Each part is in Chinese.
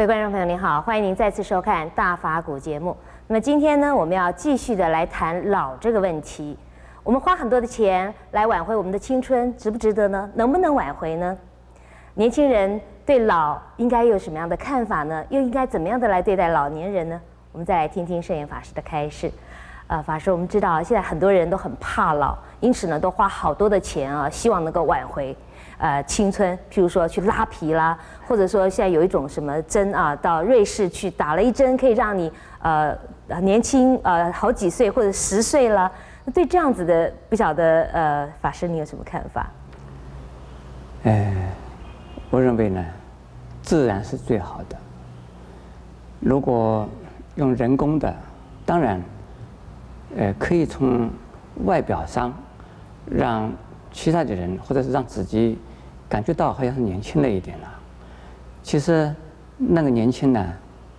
各位观众朋友，您好，欢迎您再次收看《大法古》节目。那么今天呢，我们要继续的来谈老这个问题。我们花很多的钱来挽回我们的青春，值不值得呢？能不能挽回呢？年轻人对老应该有什么样的看法呢？又应该怎么样的来对待老年人呢？我们再来听听圣严法师的开示。呃，法师，我们知道现在很多人都很怕老，因此呢，都花好多的钱啊，希望能够挽回。呃，青春，譬如说去拉皮啦，或者说现在有一种什么针啊，到瑞士去打了一针，可以让你呃年轻呃好几岁或者十岁了。对这样子的，不晓得呃法师你有什么看法？哎，我认为呢，自然是最好的。如果用人工的，当然，呃，可以从外表上让其他的人，或者是让自己。感觉到好像是年轻了一点了，其实那个年轻呢，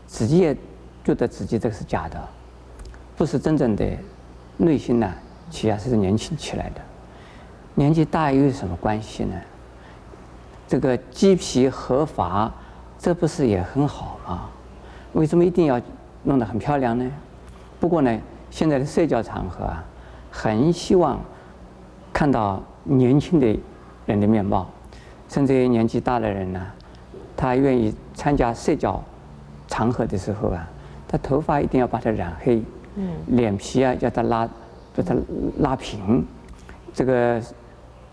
自己也觉得自己这个是假的，不是真正的内心呢，其实是年轻起来的。年纪大又有什么关系呢？这个鸡皮鹤发，这不是也很好吗？为什么一定要弄得很漂亮呢？不过呢，现在的社交场合啊，很希望看到年轻的人的面貌。甚至于年纪大的人呢，他愿意参加社交场合的时候啊，他头发一定要把它染黑，嗯，脸皮啊要他拉，把它拉平，这个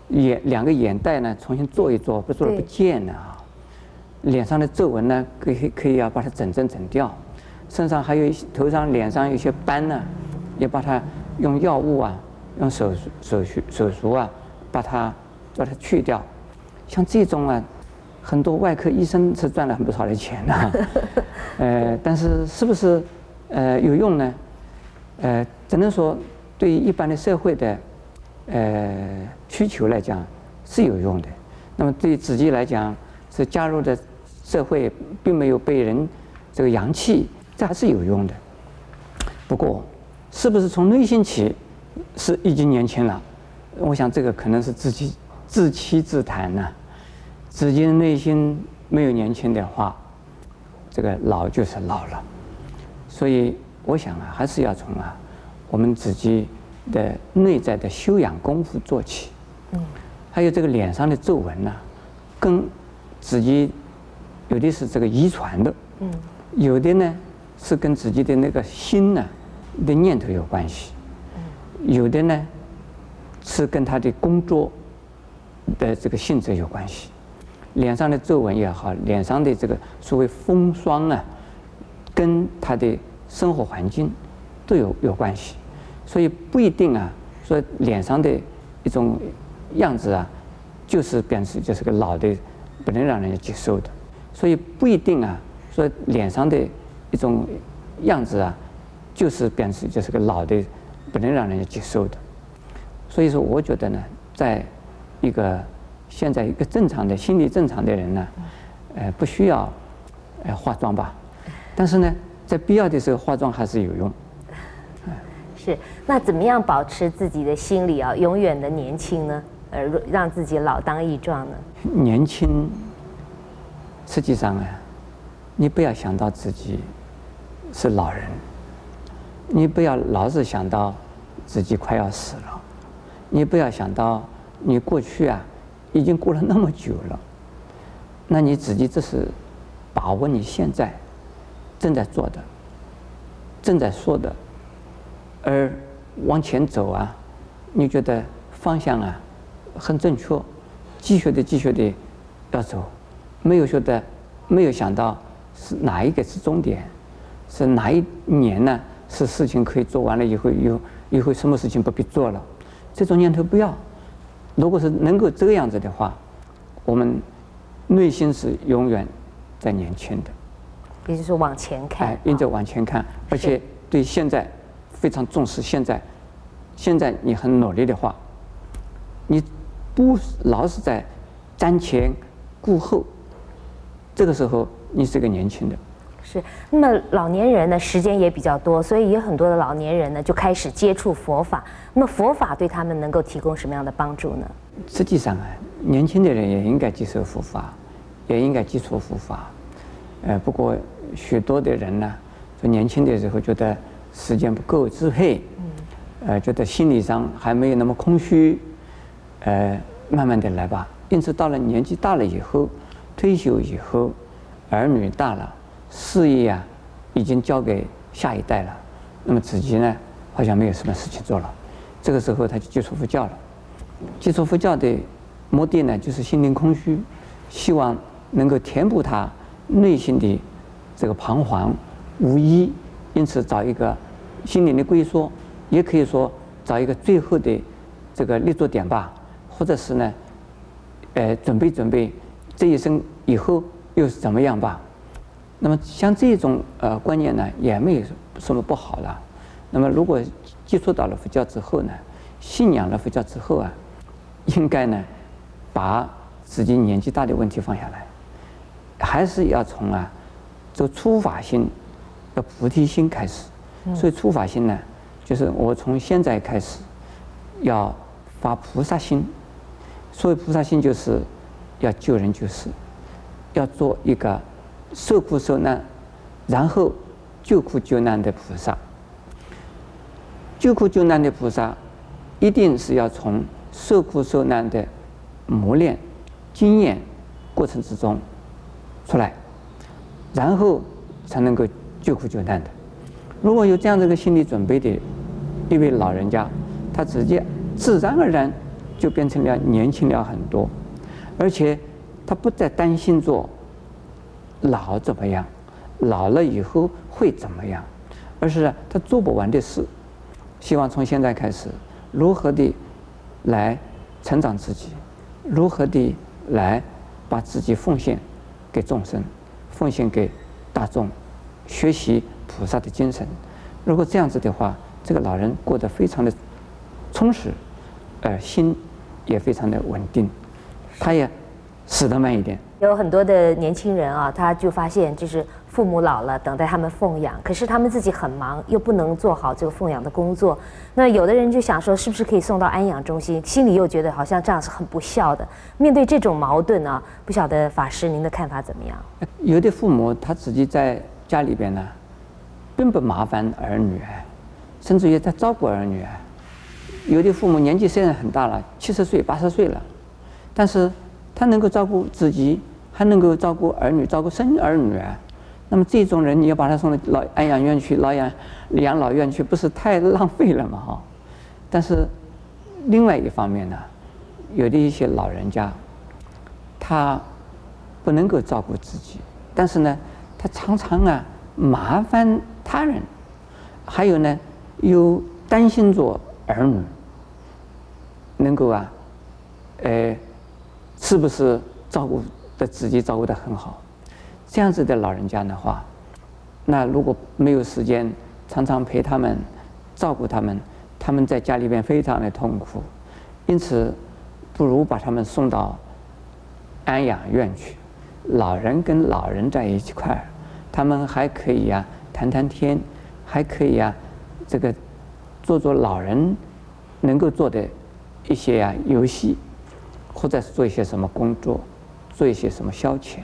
眼两个眼袋呢重新做一做，不做不见了。啊，脸上的皱纹呢可以可以要把它整整整掉，身上还有一些头上脸上有些斑呢，也把它用药物啊，用手手术手术啊把它把它去掉。像这种啊，很多外科医生是赚了很不少的钱的，呃，但是是不是呃有用呢？呃，只能说对于一般的社会的呃需求来讲是有用的。那么对于自己来讲，是加入的社会并没有被人这个扬弃，这还是有用的。不过，是不是从内心起是已经年轻了？我想这个可能是自己自欺自谈呢。自己的内心没有年轻的话，这个老就是老了。所以我想啊，还是要从啊我们自己的内在的修养功夫做起。嗯。还有这个脸上的皱纹呢，跟自己有的是这个遗传的。嗯。有的呢是跟自己的那个心呢的念头有关系。嗯。有的呢是跟他的工作的这个性质有关系。脸上的皱纹也好，脸上的这个所谓风霜啊，跟他的生活环境都有有关系，所以不一定啊，说脸上的一种样子啊，就是表示就是个老的，不能让人家接受的，所以不一定啊，说脸上的一种样子啊，就是表示就是个老的，不能让人家接受的，所以说我觉得呢，在一个。现在一个正常的心理正常的人呢，呃，不需要呃化妆吧，但是呢，在必要的时候化妆还是有用。是，那怎么样保持自己的心理啊永远的年轻呢？呃，让自己老当益壮呢？年轻，实际上啊，你不要想到自己是老人，你不要老是想到自己快要死了，你不要想到你过去啊。已经过了那么久了，那你自己这是把握你现在正在做的、正在说的，而往前走啊，你觉得方向啊很正确，继续的继续的要走，没有说的没有想到是哪一个是终点，是哪一年呢？是事情可以做完了以后，以后以后什么事情不必做了，这种念头不要。如果是能够这个样子的话，我们内心是永远在年轻的，也就是说往前看，哎，一直往前看，而且对现在非常重视。现在，现在你很努力的话，你不老是在瞻前顾后，这个时候你是个年轻的。是，那么老年人呢，时间也比较多，所以有很多的老年人呢就开始接触佛法。那么佛法对他们能够提供什么样的帮助呢？实际上啊，年轻的人也应该接受佛法，也应该接触佛法。呃，不过许多的人呢，就年轻的时候觉得时间不够支配，呃，觉得心理上还没有那么空虚，呃，慢慢的来吧。因此到了年纪大了以后，退休以后，儿女大了，事业啊，已经交给下一代了，那么自己呢，好像没有什么事情做了，这个时候他就接触佛教了。接触佛教的目的呢，就是心灵空虚，希望能够填补他内心的这个彷徨无依，因此找一个心灵的归宿，也可以说找一个最后的这个立足点吧，或者是呢，呃，准备准备这一生以后又是怎么样吧。那么像这种呃观念呢，也没有什么不好了。那么如果接触到了佛教之后呢，信仰了佛教之后啊。应该呢，把自己年纪大的问题放下来，还是要从啊，这个初法心，要菩提心开始。所以初法心呢，就是我从现在开始，要发菩萨心。所谓菩萨心，就是要救人救世，要做一个受苦受难，然后救苦救难的菩萨。救苦救难的菩萨，一定是要从。受苦受难的磨练经验过程之中出来，然后才能够救苦救难的。如果有这样的一个心理准备的一位老人家，他直接自然而然就变成了年轻了很多，而且他不再担心做老怎么样，老了以后会怎么样，而是他做不完的事。希望从现在开始，如何的。来成长自己，如何的来把自己奉献给众生，奉献给大众，学习菩萨的精神。如果这样子的话，这个老人过得非常的充实，呃，心也非常的稳定，他也死得慢一点。有很多的年轻人啊，他就发现就是。父母老了，等待他们奉养，可是他们自己很忙，又不能做好这个奉养的工作。那有的人就想说，是不是可以送到安养中心？心里又觉得好像这样是很不孝的。面对这种矛盾呢，不晓得法师您的看法怎么样？有的父母他自己在家里边呢，并不麻烦儿女，甚至于在照顾儿女。有的父母年纪虽然很大了，七十岁、八十岁了，但是他能够照顾自己，还能够照顾儿女，照顾生儿女啊。那么这种人，你要把他送到老安养院去、老养养老院去，不是太浪费了吗？哈！但是另外一方面呢，有的一些老人家，他不能够照顾自己，但是呢，他常常啊麻烦他人，还有呢又担心着儿女能够啊，呃，是不是照顾的自己照顾得很好？这样子的老人家的话，那如果没有时间常常陪他们、照顾他们，他们在家里边非常的痛苦。因此，不如把他们送到安养院去。老人跟老人在一块儿，他们还可以呀谈谈天，还可以呀这个做做老人能够做的一些呀游戏，或者是做一些什么工作，做一些什么消遣。